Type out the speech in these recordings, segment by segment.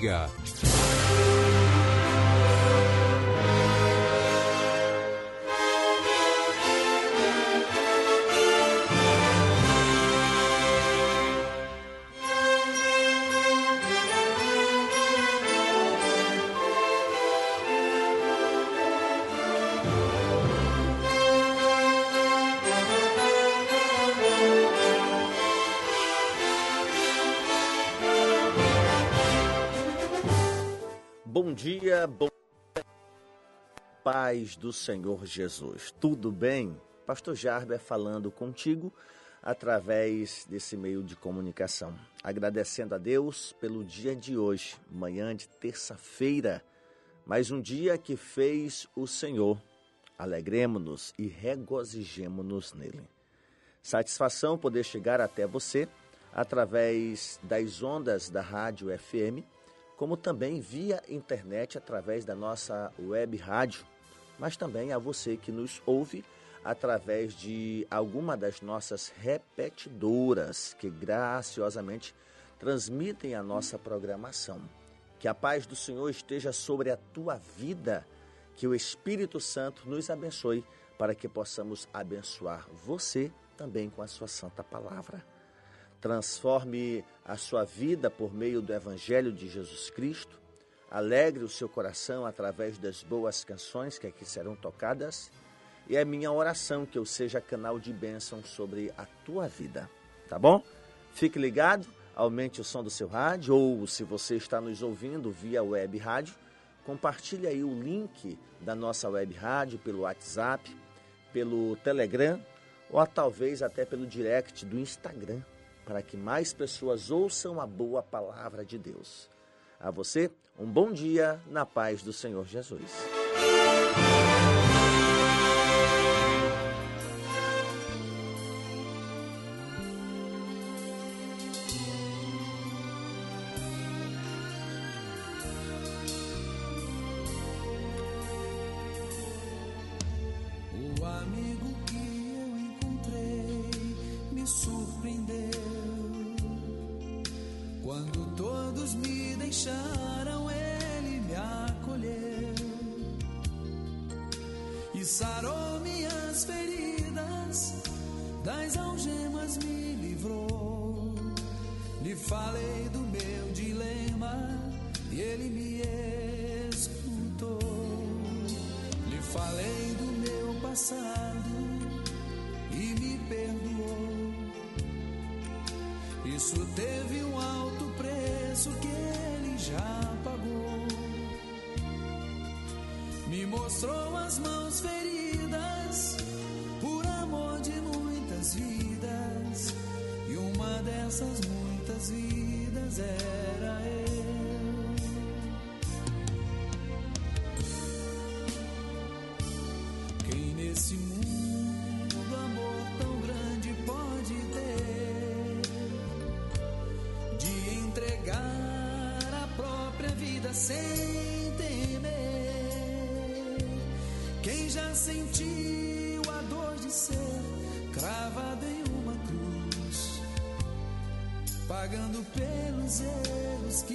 Bom paz do Senhor Jesus. Tudo bem? Pastor Jarber falando contigo através desse meio de comunicação. Agradecendo a Deus pelo dia de hoje, manhã de terça-feira, mais um dia que fez o Senhor. Alegremos-nos e regozijemo-nos nele. Satisfação poder chegar até você através das ondas da Rádio FM como também via internet através da nossa web rádio, mas também a você que nos ouve através de alguma das nossas repetidoras que graciosamente transmitem a nossa programação. Que a paz do Senhor esteja sobre a tua vida, que o Espírito Santo nos abençoe para que possamos abençoar você também com a sua santa palavra transforme a sua vida por meio do Evangelho de Jesus Cristo, alegre o seu coração através das boas canções que aqui serão tocadas, e é minha oração que eu seja canal de bênção sobre a tua vida, tá bom? Fique ligado, aumente o som do seu rádio, ou se você está nos ouvindo via web rádio, compartilhe aí o link da nossa web rádio pelo WhatsApp, pelo Telegram, ou talvez até pelo direct do Instagram para que mais pessoas ouçam a boa palavra de Deus. A você, um bom dia na paz do Senhor Jesus. dessas muitas vidas era eu. Quem nesse mundo amor tão grande pode ter de entregar a própria vida sem temer? Quem já sentiu? Pegando pelos erros que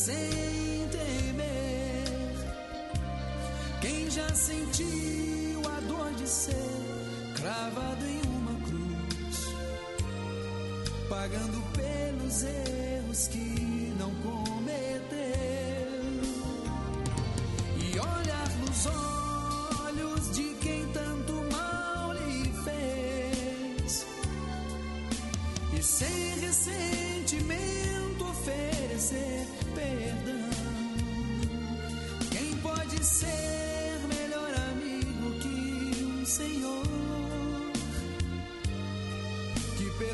Sem temer? Quem já sentiu a dor de ser cravado em uma cruz, pagando pelos erros que não cometeu? e olhar nos olhos de quem tanto mal lhe fez e sem ressentimento oferecer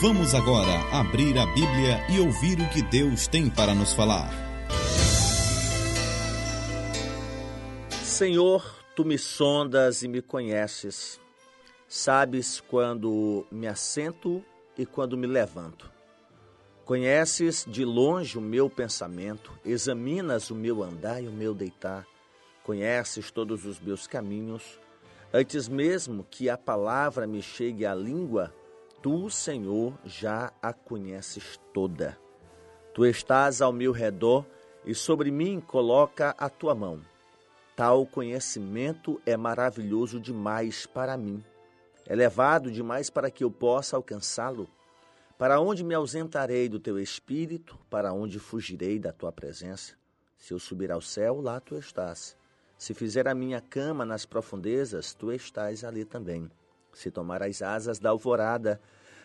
Vamos agora abrir a Bíblia e ouvir o que Deus tem para nos falar. Senhor, tu me sondas e me conheces. Sabes quando me assento e quando me levanto. Conheces de longe o meu pensamento, examinas o meu andar e o meu deitar. Conheces todos os meus caminhos. Antes mesmo que a palavra me chegue à língua, tu, Senhor, já a conheces toda. Tu estás ao meu redor e sobre mim coloca a tua mão. Tal conhecimento é maravilhoso demais para mim, elevado demais para que eu possa alcançá-lo. Para onde me ausentarei do teu espírito? Para onde fugirei da tua presença? Se eu subir ao céu, lá tu estás. Se fizer a minha cama nas profundezas, tu estás ali também. Se tomar as asas da alvorada,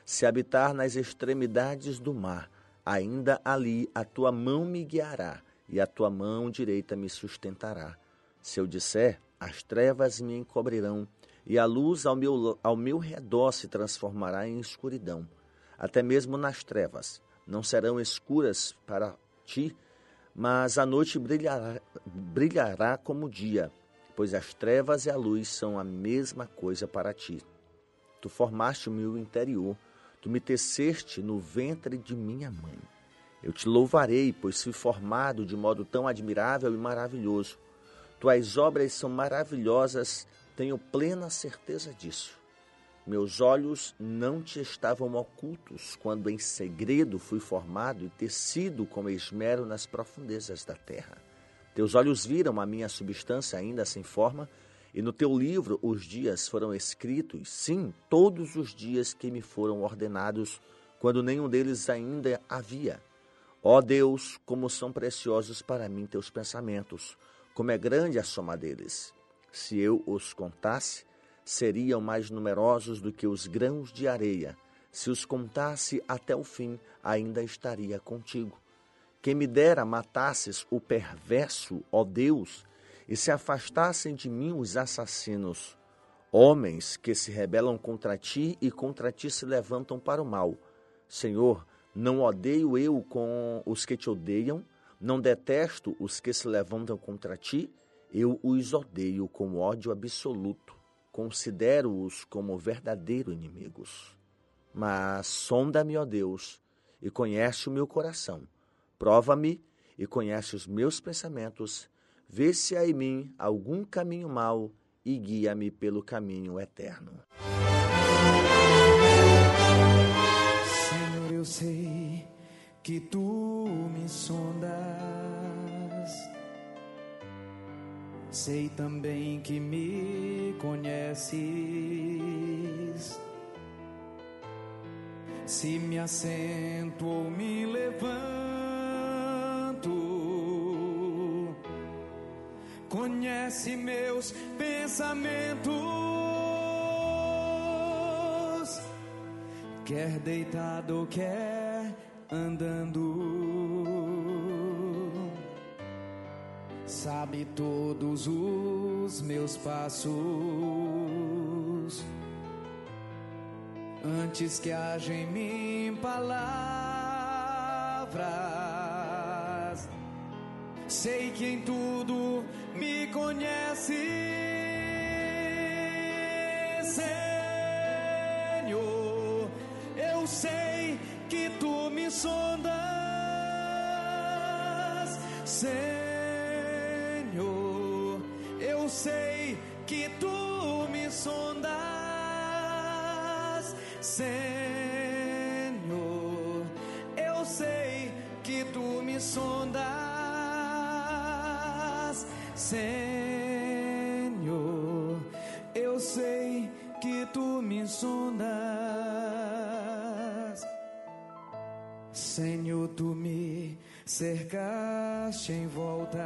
se habitar nas extremidades do mar, ainda ali a tua mão me guiará e a tua mão direita me sustentará. Se eu disser, as trevas me encobrirão e a luz ao meu, ao meu redor se transformará em escuridão. Até mesmo nas trevas não serão escuras para ti, mas a noite brilhará, brilhará como o dia, pois as trevas e a luz são a mesma coisa para ti. Tu formaste o meu interior, tu me teceste no ventre de minha mãe. Eu te louvarei, pois fui formado de modo tão admirável e maravilhoso. Tuas obras são maravilhosas, tenho plena certeza disso. Meus olhos não te estavam ocultos quando em segredo fui formado e tecido com esmero nas profundezas da terra. Teus olhos viram a minha substância ainda sem forma, e no teu livro os dias foram escritos, sim, todos os dias que me foram ordenados, quando nenhum deles ainda havia. Ó Deus, como são preciosos para mim teus pensamentos, como é grande a soma deles. Se eu os contasse, seriam mais numerosos do que os grãos de areia. Se os contasse até o fim, ainda estaria contigo. Quem me dera matasses o perverso, ó Deus, e se afastassem de mim os assassinos, homens que se rebelam contra ti e contra ti se levantam para o mal. Senhor, não odeio eu com os que te odeiam, não detesto os que se levantam contra ti, eu os odeio com ódio absoluto considero-os como verdadeiros inimigos. Mas sonda-me, ó Deus, e conhece o meu coração. Prova-me e conhece os meus pensamentos. Vê se há em mim algum caminho mau e guia-me pelo caminho eterno. Senhor, eu sei que tu me sondas Sei também que me conheces. Se me assento ou me levanto, conhece meus pensamentos. Quer deitado, quer andando sabe todos os meus passos. Antes que haja em mim palavras, sei que em tudo me conhece, Senhor. Eu sei que tu me sondas, Senhor sei que tu me sondas, Senhor. Eu sei que tu me sondas, Senhor. Eu sei que tu me sondas, Senhor. Tu me cercaste em volta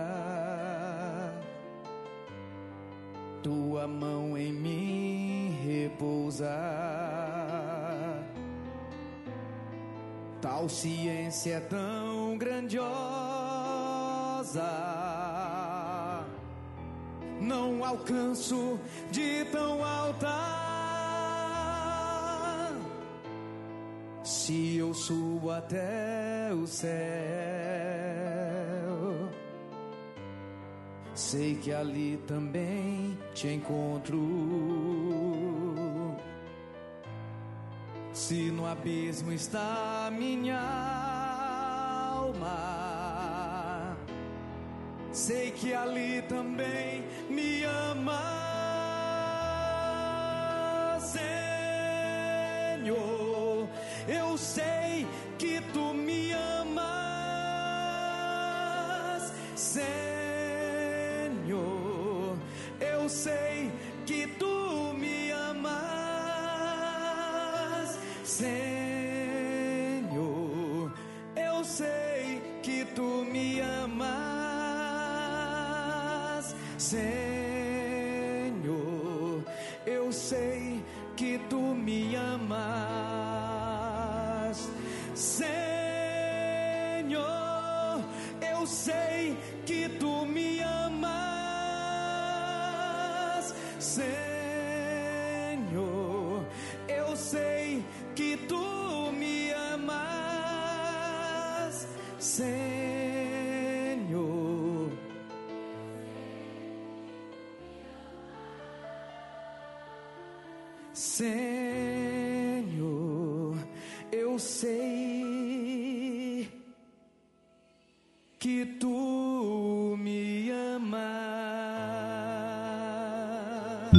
tua mão em mim repousa. Tal ciência é tão grandiosa, não alcanço de tão alta. Se eu subo até o céu sei que ali também te encontro. Se no abismo está minha alma, sei que ali também me ama, Senhor. Eu sei que tu me amas, Senhor. sei que tu me amas, Senhor. Amas,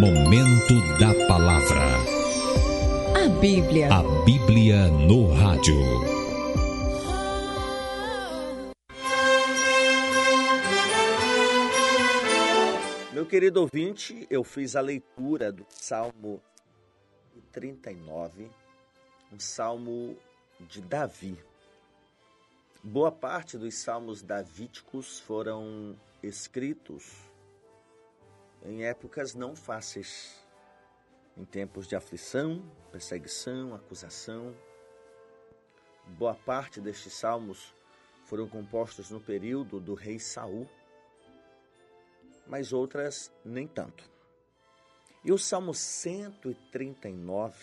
Momento da Palavra. A Bíblia. A Bíblia no rádio. Meu querido ouvinte, eu fiz a leitura do Salmo 39, um salmo de Davi. Boa parte dos salmos davídicos foram escritos em épocas não fáceis, em tempos de aflição, perseguição, acusação. Boa parte destes salmos foram compostos no período do rei Saul, mas outras nem tanto. E o Salmo 139,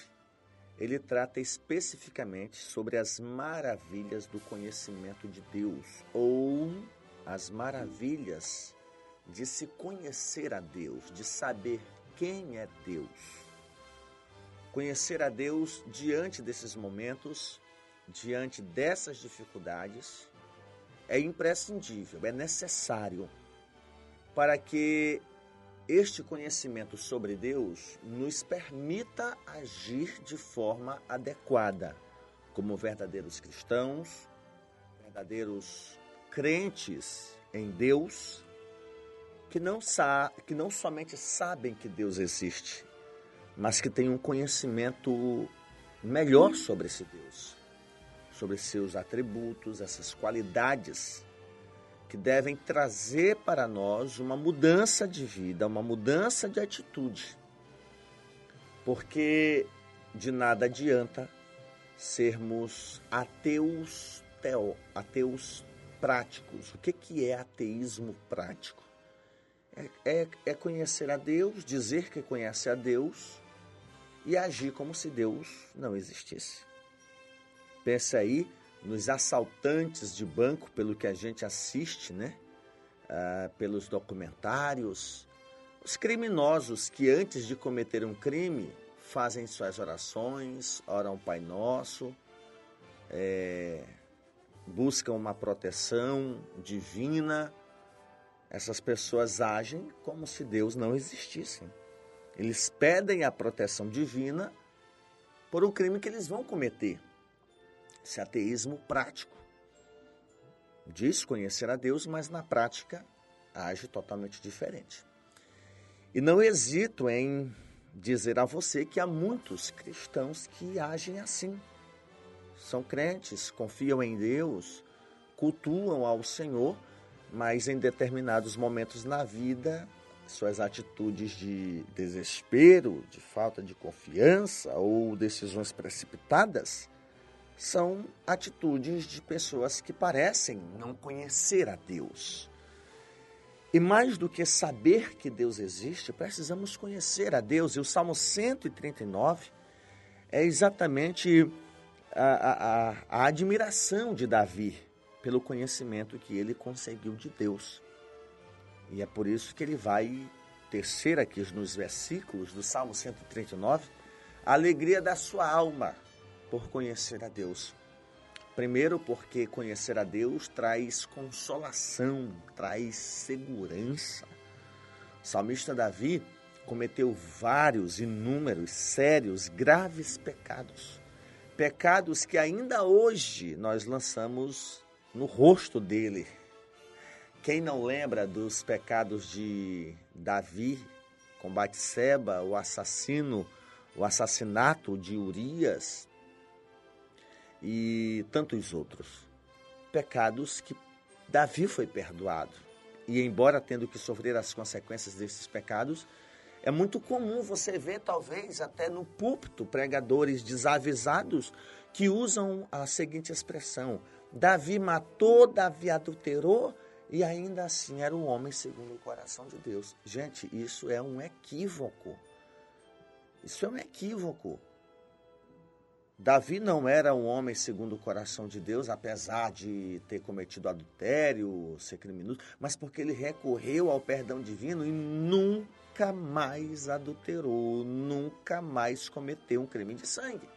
ele trata especificamente sobre as maravilhas do conhecimento de Deus ou as maravilhas de se conhecer a Deus, de saber quem é Deus. Conhecer a Deus diante desses momentos, diante dessas dificuldades, é imprescindível, é necessário para que este conhecimento sobre Deus nos permita agir de forma adequada, como verdadeiros cristãos, verdadeiros crentes em Deus que não, sa que não somente sabem que Deus existe, mas que têm um conhecimento melhor sobre esse Deus, sobre seus atributos, essas qualidades que devem trazer para nós uma mudança de vida, uma mudança de atitude. Porque de nada adianta sermos ateus, teo, ateus práticos. O que, que é ateísmo prático? É, é, é conhecer a Deus, dizer que conhece a Deus e agir como se Deus não existisse. Pensa aí nos assaltantes de banco, pelo que a gente assiste, né? Ah, pelos documentários, os criminosos que antes de cometer um crime fazem suas orações, oram Pai Nosso, é, buscam uma proteção divina. Essas pessoas agem como se Deus não existisse. Eles pedem a proteção divina por um crime que eles vão cometer. Esse ateísmo prático. Diz conhecer a Deus, mas na prática age totalmente diferente. E não hesito em dizer a você que há muitos cristãos que agem assim. São crentes, confiam em Deus, cultuam ao Senhor, mas em determinados momentos na vida, suas atitudes de desespero, de falta de confiança ou decisões precipitadas são atitudes de pessoas que parecem não conhecer a Deus. E mais do que saber que Deus existe, precisamos conhecer a Deus. E o Salmo 139 é exatamente a, a, a admiração de Davi pelo conhecimento que ele conseguiu de Deus. E é por isso que ele vai tecer aqui nos versículos do Salmo 139 a alegria da sua alma por conhecer a Deus. Primeiro, porque conhecer a Deus traz consolação, traz segurança. O salmista Davi cometeu vários, inúmeros, sérios, graves pecados. Pecados que ainda hoje nós lançamos no rosto dele. Quem não lembra dos pecados de Davi com Batseba, o assassino, o assassinato de Urias, e tantos outros. Pecados que Davi foi perdoado. E embora tendo que sofrer as consequências desses pecados, é muito comum você ver, talvez até no púlpito, pregadores desavisados que usam a seguinte expressão: Davi matou, Davi adulterou e ainda assim era um homem segundo o coração de Deus. Gente, isso é um equívoco. Isso é um equívoco. Davi não era um homem segundo o coração de Deus, apesar de ter cometido adultério, ser criminoso, mas porque ele recorreu ao perdão divino e nunca mais adulterou, nunca mais cometeu um crime de sangue.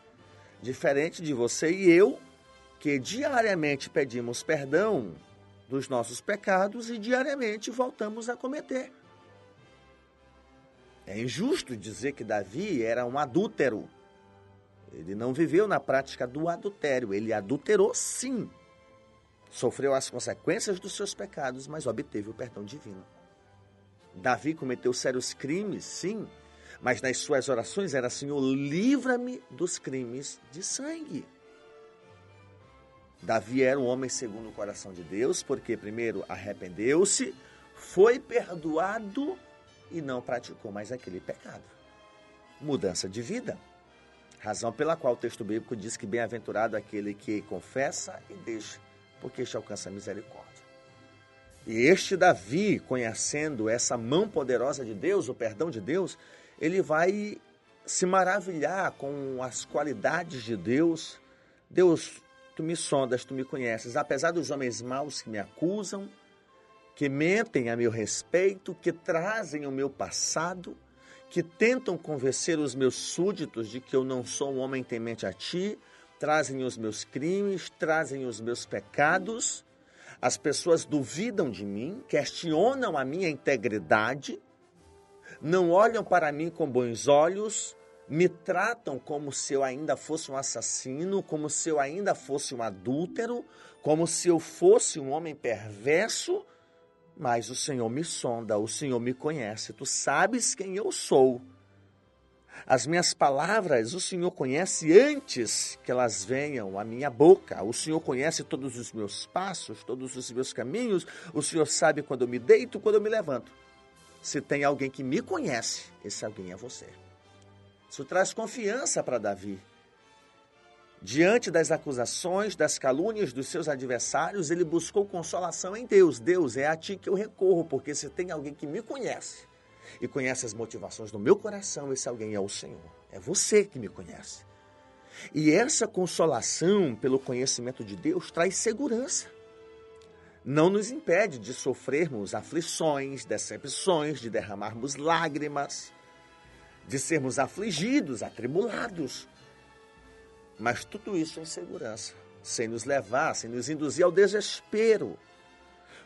Diferente de você e eu, que diariamente pedimos perdão dos nossos pecados e diariamente voltamos a cometer. É injusto dizer que Davi era um adúltero ele não viveu na prática do adultério, ele adulterou sim. Sofreu as consequências dos seus pecados, mas obteve o perdão divino. Davi cometeu sérios crimes, sim, mas nas suas orações era Senhor, livra-me dos crimes de sangue. Davi era um homem segundo o coração de Deus, porque primeiro arrependeu-se, foi perdoado e não praticou mais aquele pecado. Mudança de vida. Razão pela qual o texto bíblico diz que bem-aventurado aquele que confessa e deixa, porque este alcança a misericórdia. E este Davi, conhecendo essa mão poderosa de Deus, o perdão de Deus, ele vai se maravilhar com as qualidades de Deus. Deus, tu me sondas, tu me conheces, apesar dos homens maus que me acusam, que mentem a meu respeito, que trazem o meu passado, que tentam convencer os meus súditos de que eu não sou um homem temente a ti, trazem os meus crimes, trazem os meus pecados. As pessoas duvidam de mim, questionam a minha integridade, não olham para mim com bons olhos, me tratam como se eu ainda fosse um assassino, como se eu ainda fosse um adúltero, como se eu fosse um homem perverso, mas o Senhor me sonda, o Senhor me conhece, tu sabes quem eu sou. As minhas palavras o Senhor conhece antes que elas venham à minha boca. O Senhor conhece todos os meus passos, todos os meus caminhos. O Senhor sabe quando eu me deito, quando eu me levanto. Se tem alguém que me conhece, esse alguém é você. Isso traz confiança para Davi. Diante das acusações, das calúnias dos seus adversários, ele buscou consolação em Deus. Deus, é a ti que eu recorro, porque se tem alguém que me conhece e conhece as motivações do meu coração, esse alguém é o Senhor. É você que me conhece. E essa consolação pelo conhecimento de Deus traz segurança. Não nos impede de sofrermos aflições, decepções, de derramarmos lágrimas, de sermos afligidos, atribulados. Mas tudo isso em segurança, sem nos levar, sem nos induzir ao desespero.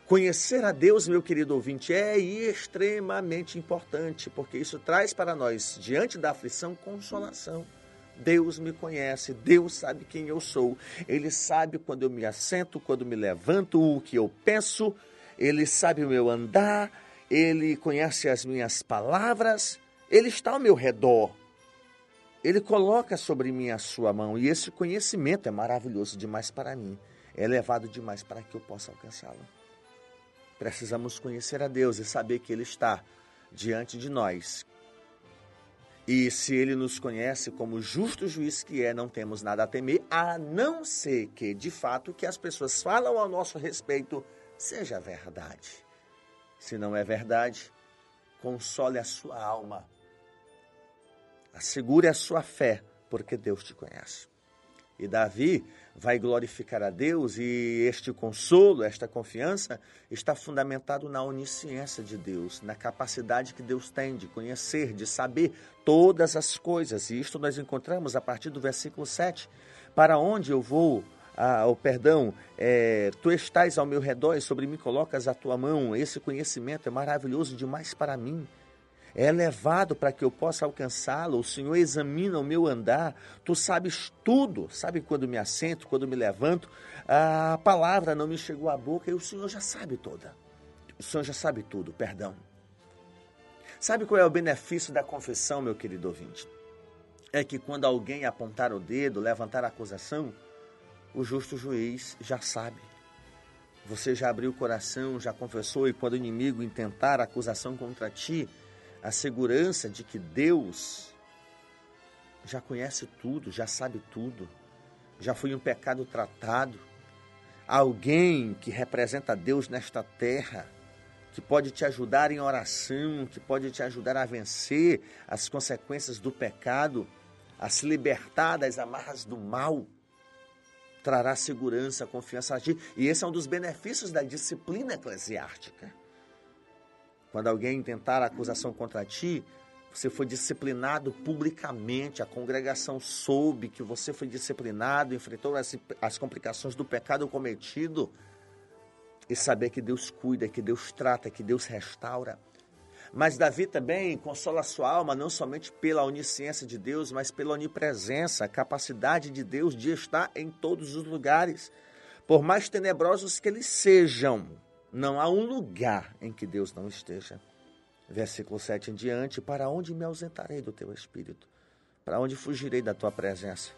Conhecer a Deus, meu querido ouvinte, é extremamente importante, porque isso traz para nós, diante da aflição, consolação. Deus me conhece, Deus sabe quem eu sou, Ele sabe quando eu me assento, quando me levanto, o que eu penso, Ele sabe o meu andar, Ele conhece as minhas palavras, Ele está ao meu redor. Ele coloca sobre mim a sua mão e esse conhecimento é maravilhoso demais para mim, é elevado demais para que eu possa alcançá-lo. Precisamos conhecer a Deus e saber que Ele está diante de nós. E se Ele nos conhece como justo juiz que é, não temos nada a temer, a não ser que, de fato, o que as pessoas falam ao nosso respeito seja verdade. Se não é verdade, console a sua alma Assegure a sua fé, porque Deus te conhece. E Davi vai glorificar a Deus, e este consolo, esta confiança, está fundamentado na onisciência de Deus, na capacidade que Deus tem de conhecer, de saber todas as coisas. E isto nós encontramos a partir do versículo 7. Para onde eu vou, ah, oh, perdão, é, tu estás ao meu redor e sobre mim colocas a tua mão. Esse conhecimento é maravilhoso demais para mim é elevado para que eu possa alcançá-lo. O Senhor examina o meu andar. Tu sabes tudo. Sabe quando me assento, quando me levanto. A palavra não me chegou à boca e o Senhor já sabe toda. O Senhor já sabe tudo, perdão. Sabe qual é o benefício da confissão, meu querido ouvinte? É que quando alguém apontar o dedo, levantar a acusação, o justo juiz já sabe. Você já abriu o coração, já confessou, e quando o inimigo intentar acusação contra ti, a segurança de que Deus já conhece tudo, já sabe tudo, já foi um pecado tratado. Alguém que representa Deus nesta terra, que pode te ajudar em oração, que pode te ajudar a vencer as consequências do pecado, a se libertar das amarras do mal, trará segurança, confiança a ti. E esse é um dos benefícios da disciplina eclesiástica. Quando alguém tentar acusação contra ti, você foi disciplinado publicamente, a congregação soube que você foi disciplinado, enfrentou as, as complicações do pecado cometido, e saber que Deus cuida, que Deus trata, que Deus restaura. Mas Davi também consola sua alma não somente pela onisciência de Deus, mas pela onipresença, a capacidade de Deus de estar em todos os lugares. Por mais tenebrosos que eles sejam, não há um lugar em que Deus não esteja. Versículo 7 em diante: Para onde me ausentarei do teu espírito? Para onde fugirei da tua presença?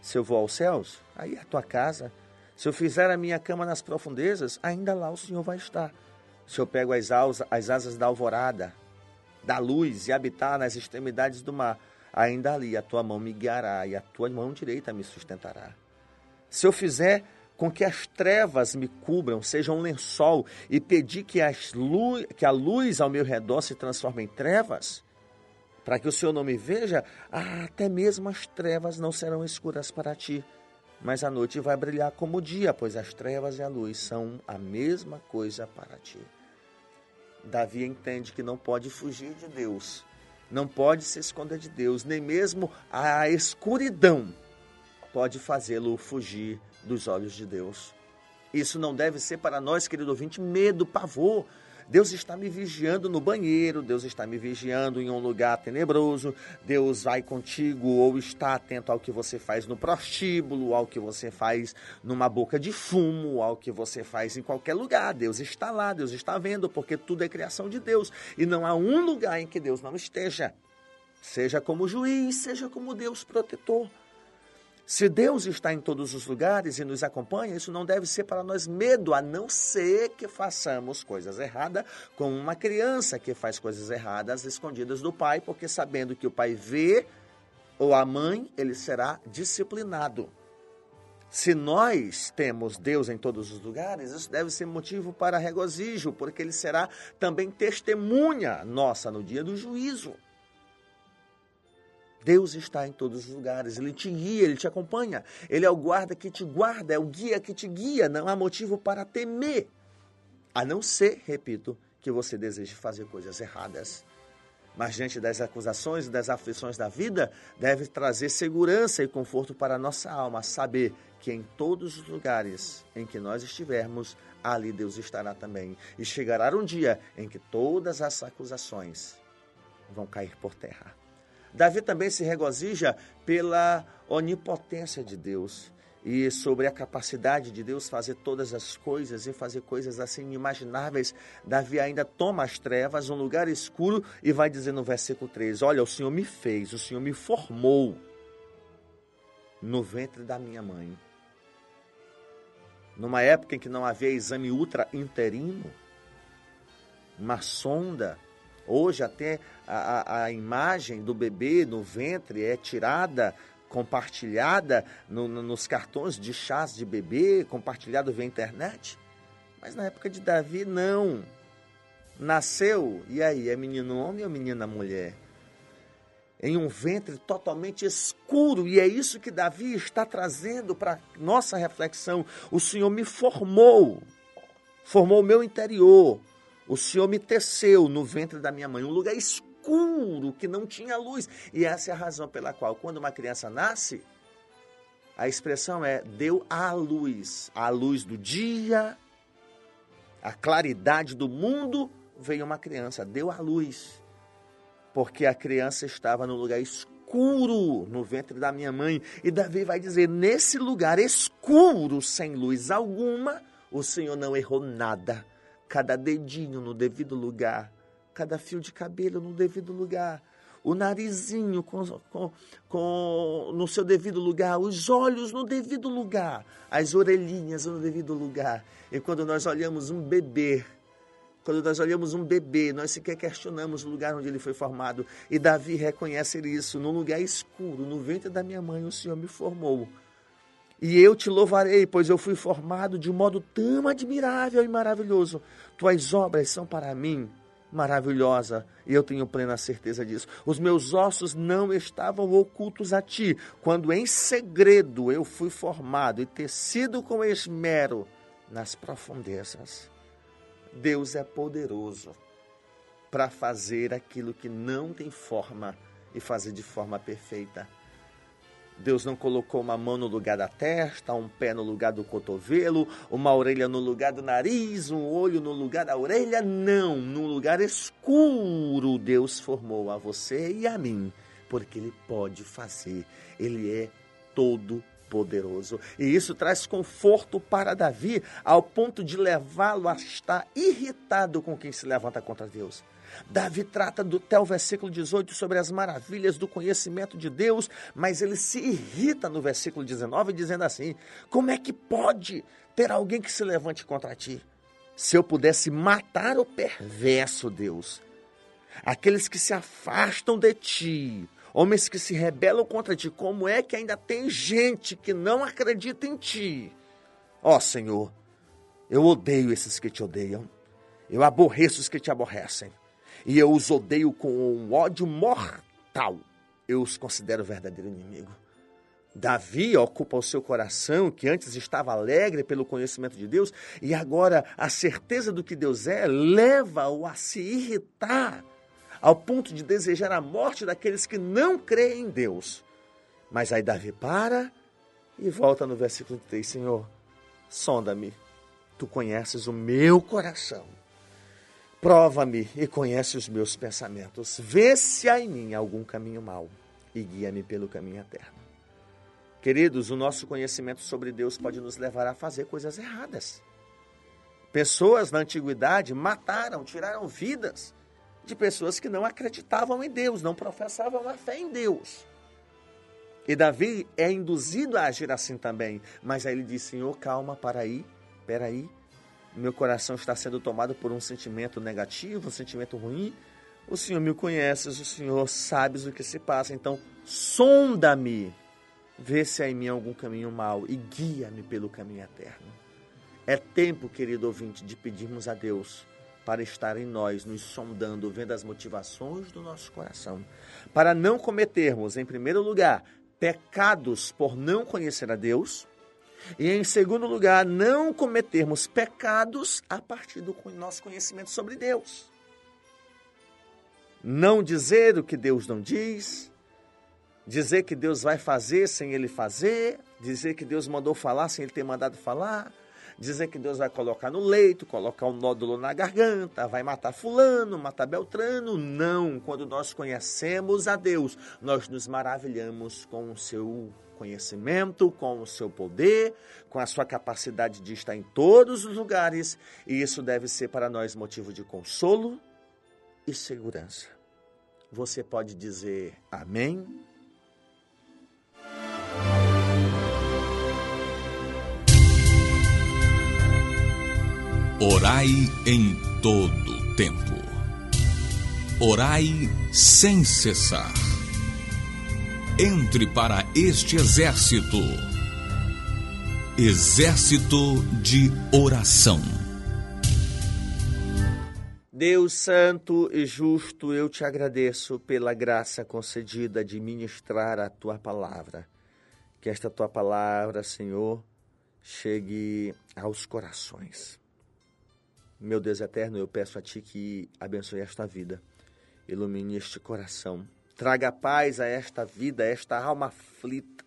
Se eu vou aos céus, aí é a tua casa. Se eu fizer a minha cama nas profundezas, ainda lá o Senhor vai estar. Se eu pego as, as asas da alvorada, da luz e habitar nas extremidades do mar, ainda ali a tua mão me guiará e a tua mão direita me sustentará. Se eu fizer com que as trevas me cubram, seja um lençol, e pedir que, luz, que a luz ao meu redor se transforme em trevas, para que o Senhor não me veja, ah, até mesmo as trevas não serão escuras para ti. Mas a noite vai brilhar como o dia, pois as trevas e a luz são a mesma coisa para ti. Davi entende que não pode fugir de Deus, não pode se esconder de Deus, nem mesmo a escuridão pode fazê-lo fugir dos olhos de Deus. Isso não deve ser para nós, querido ouvinte, medo, pavor. Deus está me vigiando no banheiro, Deus está me vigiando em um lugar tenebroso, Deus vai contigo ou está atento ao que você faz no prostíbulo, ao que você faz numa boca de fumo, ao que você faz em qualquer lugar. Deus está lá, Deus está vendo, porque tudo é criação de Deus e não há um lugar em que Deus não esteja. Seja como juiz, seja como Deus protetor. Se Deus está em todos os lugares e nos acompanha, isso não deve ser para nós medo, a não ser que façamos coisas erradas, como uma criança que faz coisas erradas escondidas do pai, porque sabendo que o pai vê ou a mãe, ele será disciplinado. Se nós temos Deus em todos os lugares, isso deve ser motivo para regozijo, porque ele será também testemunha nossa no dia do juízo. Deus está em todos os lugares, Ele te guia, Ele te acompanha. Ele é o guarda que te guarda, é o guia que te guia. Não há motivo para temer, a não ser, repito, que você deseje fazer coisas erradas. Mas diante das acusações e das aflições da vida, deve trazer segurança e conforto para a nossa alma, saber que em todos os lugares em que nós estivermos, ali Deus estará também. E chegará um dia em que todas as acusações vão cair por terra. Davi também se regozija pela onipotência de Deus e sobre a capacidade de Deus fazer todas as coisas e fazer coisas assim inimagináveis. Davi ainda toma as trevas, um lugar escuro, e vai dizer no versículo 3: Olha, o Senhor me fez, o Senhor me formou no ventre da minha mãe. Numa época em que não havia exame ultra interino, uma sonda Hoje até a, a, imagem do bebê no ventre é tirada, compartilhada no, no, nos cartões de chás de bebê, compartilhado via internet. Mas na época de Davi, não. Nasceu, e aí, é menino homem ou menina mulher? Em um ventre totalmente escuro, e é isso que Davi está trazendo para nossa reflexão. O Senhor me formou, formou o meu interior, o Senhor me teceu no ventre da minha mãe, um lugar escuro que não tinha luz. E essa é a razão pela qual, quando uma criança nasce, a expressão é deu à luz. A luz do dia, a claridade do mundo, veio uma criança, deu à luz. Porque a criança estava no lugar escuro no ventre da minha mãe. E Davi vai dizer: nesse lugar escuro, sem luz alguma, o Senhor não errou nada cada dedinho no devido lugar, cada fio de cabelo no devido lugar, o narizinho com, com, com, no seu devido lugar, os olhos no devido lugar, as orelhinhas no devido lugar. E quando nós olhamos um bebê, quando nós olhamos um bebê, nós sequer questionamos o lugar onde ele foi formado. E Davi reconhece isso, num lugar escuro, no ventre da minha mãe, o Senhor me formou. E eu te louvarei, pois eu fui formado de um modo tão admirável e maravilhoso. Tuas obras são para mim maravilhosa, e eu tenho plena certeza disso. Os meus ossos não estavam ocultos a ti, quando em segredo eu fui formado e tecido com esmero nas profundezas. Deus é poderoso para fazer aquilo que não tem forma e fazer de forma perfeita. Deus não colocou uma mão no lugar da testa, um pé no lugar do cotovelo, uma orelha no lugar do nariz, um olho no lugar da orelha. Não, num lugar escuro Deus formou a você e a mim, porque Ele pode fazer. Ele é todo poderoso. E isso traz conforto para Davi, ao ponto de levá-lo a estar irritado com quem se levanta contra Deus. Davi trata do, até o versículo 18 sobre as maravilhas do conhecimento de Deus, mas ele se irrita no versículo 19, dizendo assim: Como é que pode ter alguém que se levante contra ti? Se eu pudesse matar o perverso Deus, aqueles que se afastam de ti, homens que se rebelam contra ti, como é que ainda tem gente que não acredita em ti? Ó oh, Senhor, eu odeio esses que te odeiam, eu aborreço os que te aborrecem e eu os odeio com um ódio mortal. Eu os considero verdadeiro inimigo. Davi ocupa o seu coração, que antes estava alegre pelo conhecimento de Deus, e agora a certeza do que Deus é leva-o a se irritar, ao ponto de desejar a morte daqueles que não creem em Deus. Mas aí Davi para e volta no versículo 3: Senhor, sonda-me, tu conheces o meu coração Prova-me e conhece os meus pensamentos. Vê se há em mim algum caminho mau e guia-me pelo caminho eterno. Queridos, o nosso conhecimento sobre Deus pode nos levar a fazer coisas erradas. Pessoas na antiguidade mataram, tiraram vidas de pessoas que não acreditavam em Deus, não professavam a fé em Deus. E Davi é induzido a agir assim também. Mas aí ele diz: Senhor, calma, para aí, peraí. Meu coração está sendo tomado por um sentimento negativo, um sentimento ruim. O Senhor me conhece, o Senhor sabe o que se passa. Então, sonda-me Vê se há em mim algum caminho mau e guia-me pelo caminho eterno. É tempo, querido ouvinte, de pedirmos a Deus para estar em nós, nos sondando, vendo as motivações do nosso coração, para não cometermos, em primeiro lugar, pecados por não conhecer a Deus, e em segundo lugar, não cometermos pecados a partir do nosso conhecimento sobre Deus. Não dizer o que Deus não diz, dizer que Deus vai fazer sem ele fazer, dizer que Deus mandou falar sem ele ter mandado falar, dizer que Deus vai colocar no leito, colocar um nódulo na garganta, vai matar fulano, matar Beltrano. Não, quando nós conhecemos a Deus, nós nos maravilhamos com o seu conhecimento, com o seu poder, com a sua capacidade de estar em todos os lugares, e isso deve ser para nós motivo de consolo e segurança. Você pode dizer amém? Orai em todo tempo. Orai sem cessar. Entre para este exército. Exército de oração. Deus Santo e Justo, eu te agradeço pela graça concedida de ministrar a tua palavra. Que esta tua palavra, Senhor, chegue aos corações. Meu Deus eterno, eu peço a Ti que abençoe esta vida, ilumine este coração, traga paz a esta vida, a esta alma aflita.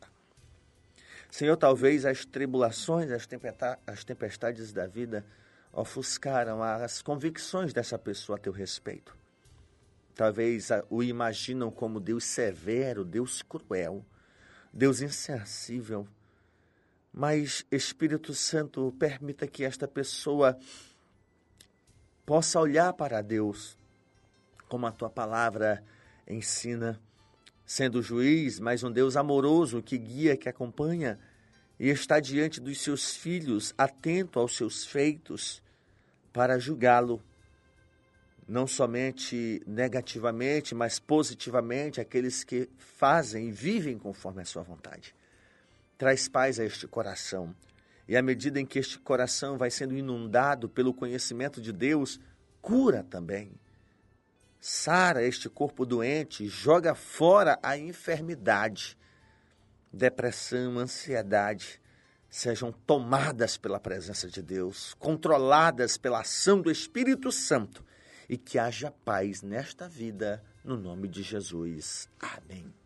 Senhor, talvez as tribulações, as tempestades da vida ofuscaram as convicções dessa pessoa a teu respeito. Talvez o imaginam como Deus severo, Deus cruel, Deus insensível. Mas, Espírito Santo, permita que esta pessoa possa olhar para Deus, como a tua palavra ensina, sendo juiz, mas um Deus amoroso que guia, que acompanha e está diante dos seus filhos, atento aos seus feitos, para julgá-lo, não somente negativamente, mas positivamente, aqueles que fazem e vivem conforme a sua vontade. Traz paz a este coração e à medida em que este coração vai sendo inundado pelo conhecimento de Deus, cura também. Sara este corpo doente, joga fora a enfermidade. Depressão, ansiedade, sejam tomadas pela presença de Deus, controladas pela ação do Espírito Santo e que haja paz nesta vida, no nome de Jesus. Amém.